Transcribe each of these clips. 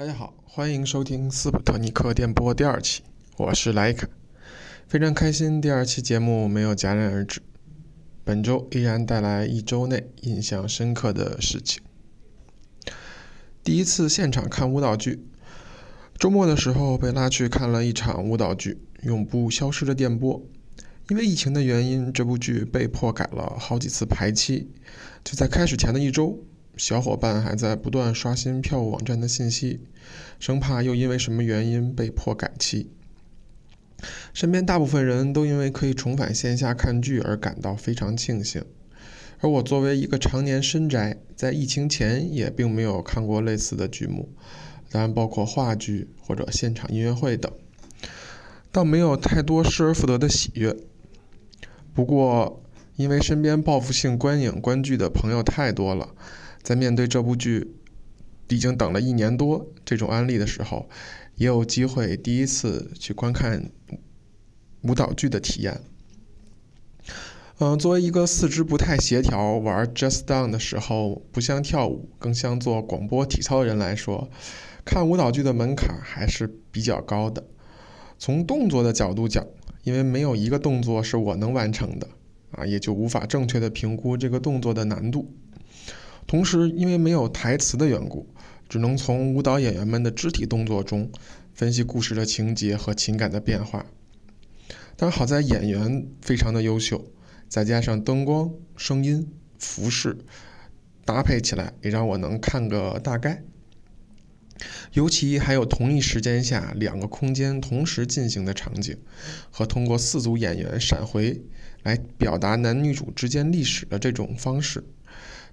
大家好，欢迎收听斯普特尼克电波第二期，我是莱克，非常开心第二期节目没有戛然而止，本周依然带来一周内印象深刻的事情。第一次现场看舞蹈剧，周末的时候被拉去看了一场舞蹈剧《永不消失的电波》，因为疫情的原因，这部剧被迫改了好几次排期，就在开始前的一周。小伙伴还在不断刷新票务网站的信息，生怕又因为什么原因被迫改期。身边大部分人都因为可以重返线下看剧而感到非常庆幸，而我作为一个常年深宅，在疫情前也并没有看过类似的剧目，当然包括话剧或者现场音乐会等，倒没有太多失而复得的喜悦。不过，因为身边报复性观影观剧的朋友太多了。在面对这部剧已经等了一年多这种案例的时候，也有机会第一次去观看舞蹈剧的体验。嗯，作为一个四肢不太协调、玩 Just Dance 的时候不像跳舞，更像做广播体操的人来说，看舞蹈剧的门槛还是比较高的。从动作的角度讲，因为没有一个动作是我能完成的，啊，也就无法正确的评估这个动作的难度。同时，因为没有台词的缘故，只能从舞蹈演员们的肢体动作中分析故事的情节和情感的变化。但好在演员非常的优秀，再加上灯光、声音、服饰搭配起来，也让我能看个大概。尤其还有同一时间下两个空间同时进行的场景，和通过四组演员闪回来表达男女主之间历史的这种方式。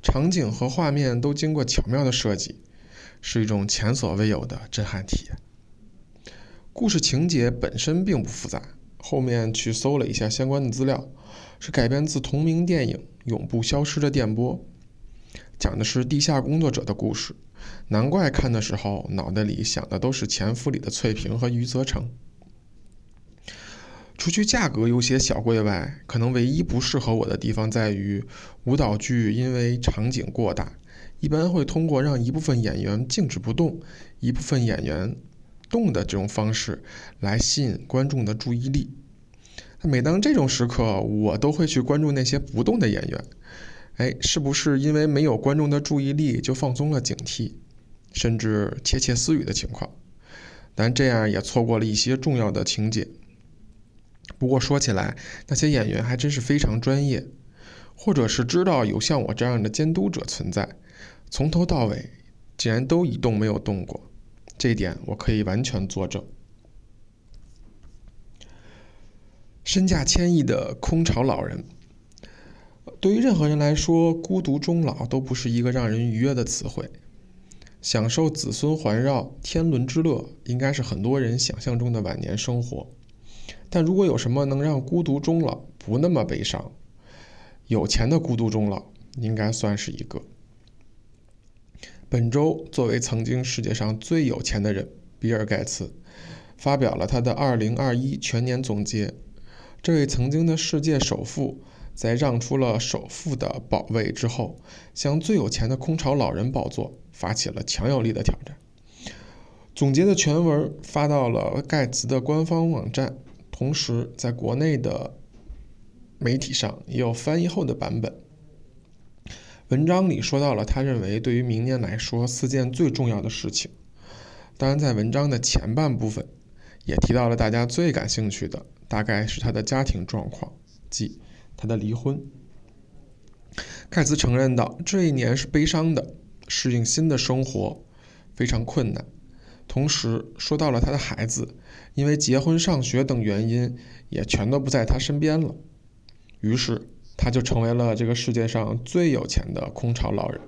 场景和画面都经过巧妙的设计，是一种前所未有的震撼体验。故事情节本身并不复杂，后面去搜了一下相关的资料，是改编自同名电影《永不消失的电波》，讲的是地下工作者的故事。难怪看的时候脑袋里想的都是《潜伏》里的翠萍和余则成。除去价格有些小贵外，可能唯一不适合我的地方在于，舞蹈剧因为场景过大，一般会通过让一部分演员静止不动，一部分演员动的这种方式来吸引观众的注意力。每当这种时刻，我都会去关注那些不动的演员，哎，是不是因为没有观众的注意力就放松了警惕，甚至窃窃私语的情况？但这样也错过了一些重要的情节。不过说起来，那些演员还真是非常专业，或者是知道有像我这样的监督者存在，从头到尾竟然都一动没有动过，这点我可以完全作证。身价千亿的空巢老人，对于任何人来说，孤独终老都不是一个让人愉悦的词汇。享受子孙环绕、天伦之乐，应该是很多人想象中的晚年生活。但如果有什么能让孤独终老不那么悲伤，有钱的孤独终老应该算是一个。本周，作为曾经世界上最有钱的人，比尔·盖茨发表了他的2021全年总结。这位曾经的世界首富，在让出了首富的宝位之后，向最有钱的空巢老人宝座发起了强有力的挑战。总结的全文发到了盖茨的官方网站。同时，在国内的媒体上也有翻译后的版本。文章里说到了他认为对于明年来说四件最重要的事情。当然，在文章的前半部分也提到了大家最感兴趣的，大概是他的家庭状况，即他的离婚。盖茨承认道：“这一年是悲伤的，适应新的生活非常困难。”同时说到了他的孩子，因为结婚、上学等原因，也全都不在他身边了。于是他就成为了这个世界上最有钱的空巢老人。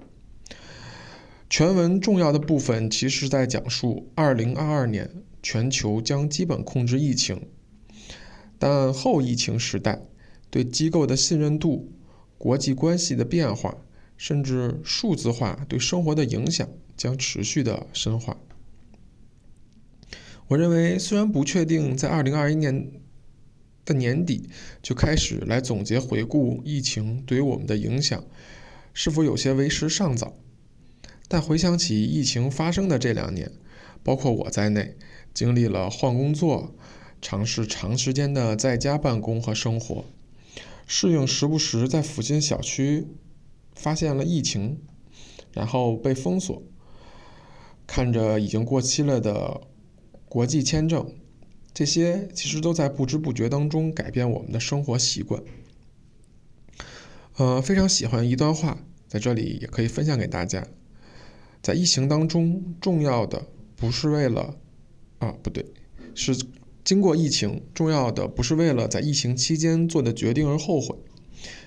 全文重要的部分其实在讲述2022年全球将基本控制疫情，但后疫情时代对机构的信任度、国际关系的变化，甚至数字化对生活的影响将持续的深化。我认为，虽然不确定在二零二一年的年底就开始来总结回顾疫情对于我们的影响是否有些为时尚早，但回想起疫情发生的这两年，包括我在内，经历了换工作、尝试长时间的在家办公和生活，适应时不时在附近小区发现了疫情，然后被封锁，看着已经过期了的国际签证，这些其实都在不知不觉当中改变我们的生活习惯。呃，非常喜欢一段话，在这里也可以分享给大家。在疫情当中，重要的不是为了，啊，不对，是经过疫情，重要的不是为了在疫情期间做的决定而后悔，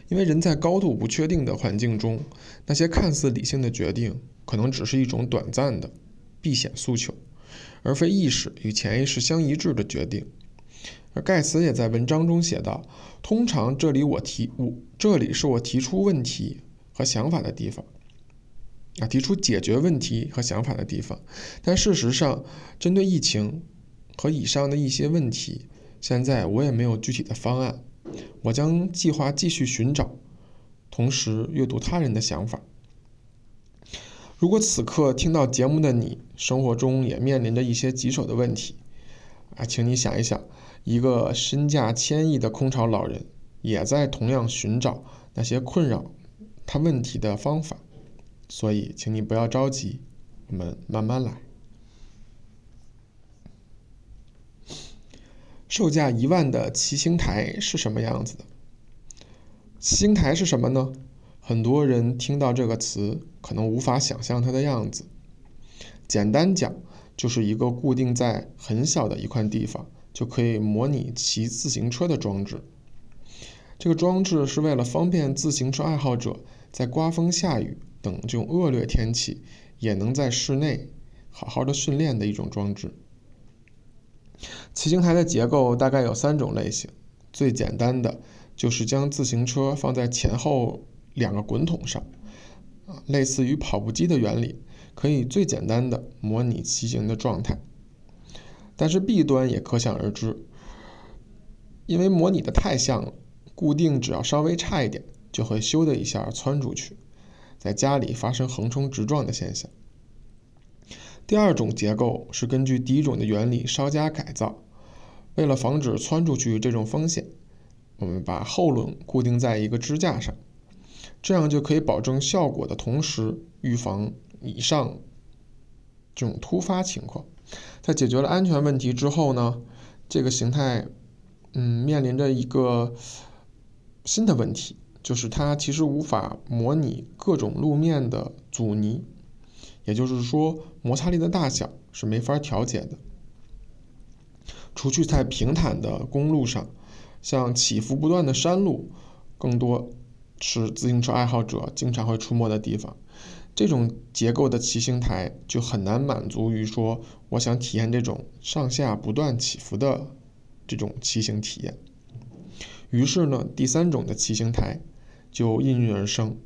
因为人在高度不确定的环境中，那些看似理性的决定，可能只是一种短暂的避险诉求，而非意识与潜意识相一致的决定。而盖茨也在文章中写道：“通常这里我提我这里是我提出问题和想法的地方，啊，提出解决问题和想法的地方。但事实上，针对疫情和以上的一些问题，现在我也没有具体的方案。我将计划继续寻找，同时阅读他人的想法。如果此刻听到节目的你，生活中也面临着一些棘手的问题，啊，请你想一想。”一个身价千亿的空巢老人，也在同样寻找那些困扰他问题的方法，所以，请你不要着急，我们慢慢来。售价一万的七星台是什么样子的？七星台是什么呢？很多人听到这个词，可能无法想象它的样子。简单讲，就是一个固定在很小的一块地方。就可以模拟骑自行车的装置。这个装置是为了方便自行车爱好者在刮风下雨等这种恶劣天气，也能在室内好好的训练的一种装置。骑行台的结构大概有三种类型，最简单的就是将自行车放在前后两个滚筒上，啊，类似于跑步机的原理，可以最简单的模拟骑行的状态。但是弊端也可想而知，因为模拟的太像了，固定只要稍微差一点，就会咻的一下窜出去，在家里发生横冲直撞的现象。第二种结构是根据第一种的原理稍加改造，为了防止窜出去这种风险，我们把后轮固定在一个支架上，这样就可以保证效果的同时，预防以上这种突发情况。在解决了安全问题之后呢，这个形态，嗯，面临着一个新的问题，就是它其实无法模拟各种路面的阻尼，也就是说，摩擦力的大小是没法调节的。除去在平坦的公路上，像起伏不断的山路，更多是自行车爱好者经常会出没的地方。这种结构的骑行台就很难满足于说，我想体验这种上下不断起伏的这种骑行体验。于是呢，第三种的骑行台就应运而生。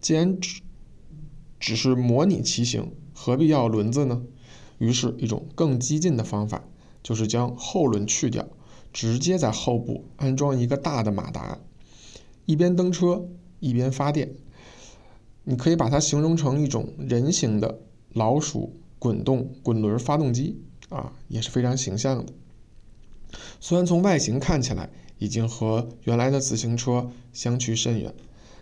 既然只只是模拟骑行，何必要轮子呢？于是，一种更激进的方法就是将后轮去掉，直接在后部安装一个大的马达，一边蹬车一边发电。你可以把它形容成一种人形的老鼠滚动滚轮发动机啊，也是非常形象的。虽然从外形看起来已经和原来的自行车相去甚远，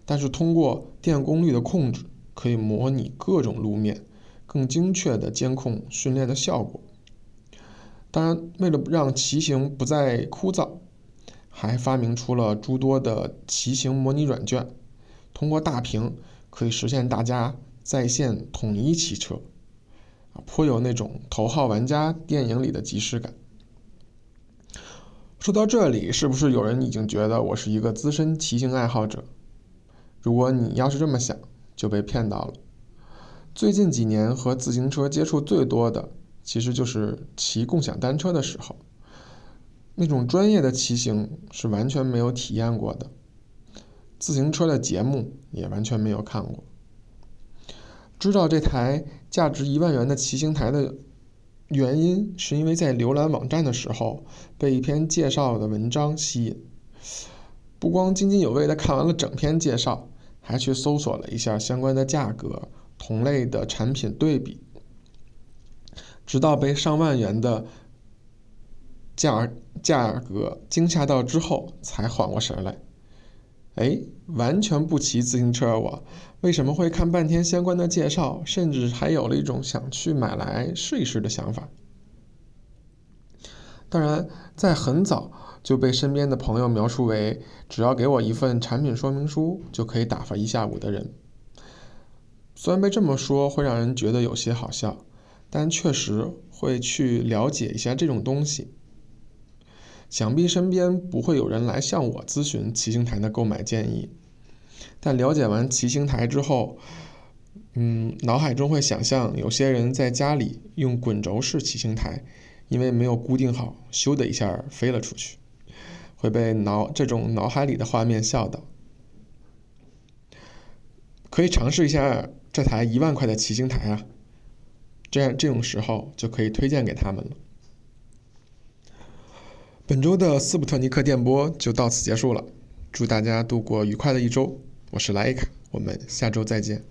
但是通过电功率的控制，可以模拟各种路面，更精确的监控训练的效果。当然，为了让骑行不再枯燥，还发明出了诸多的骑行模拟软件，通过大屏。可以实现大家在线统一骑车，啊，颇有那种《头号玩家》电影里的即视感。说到这里，是不是有人已经觉得我是一个资深骑行爱好者？如果你要是这么想，就被骗到了。最近几年和自行车接触最多的，其实就是骑共享单车的时候，那种专业的骑行是完全没有体验过的。自行车的节目也完全没有看过。知道这台价值一万元的骑行台的原因，是因为在浏览网站的时候被一篇介绍的文章吸引，不光津津有味的看完了整篇介绍，还去搜索了一下相关的价格、同类的产品对比。直到被上万元的价价格惊吓到之后，才缓过神来。哎，完全不骑自行车我为什么会看半天相关的介绍，甚至还有了一种想去买来试一试的想法？当然，在很早就被身边的朋友描述为只要给我一份产品说明书就可以打发一下午的人。虽然被这么说会让人觉得有些好笑，但确实会去了解一下这种东西。想必身边不会有人来向我咨询骑行台的购买建议，但了解完骑行台之后，嗯，脑海中会想象有些人在家里用滚轴式骑行台。因为没有固定好，咻的一下飞了出去，会被脑这种脑海里的画面笑到。可以尝试一下这台一万块的骑行台啊，这样这种时候就可以推荐给他们了。本周的斯普特尼克电波就到此结束了，祝大家度过愉快的一周，我是莱卡，我们下周再见。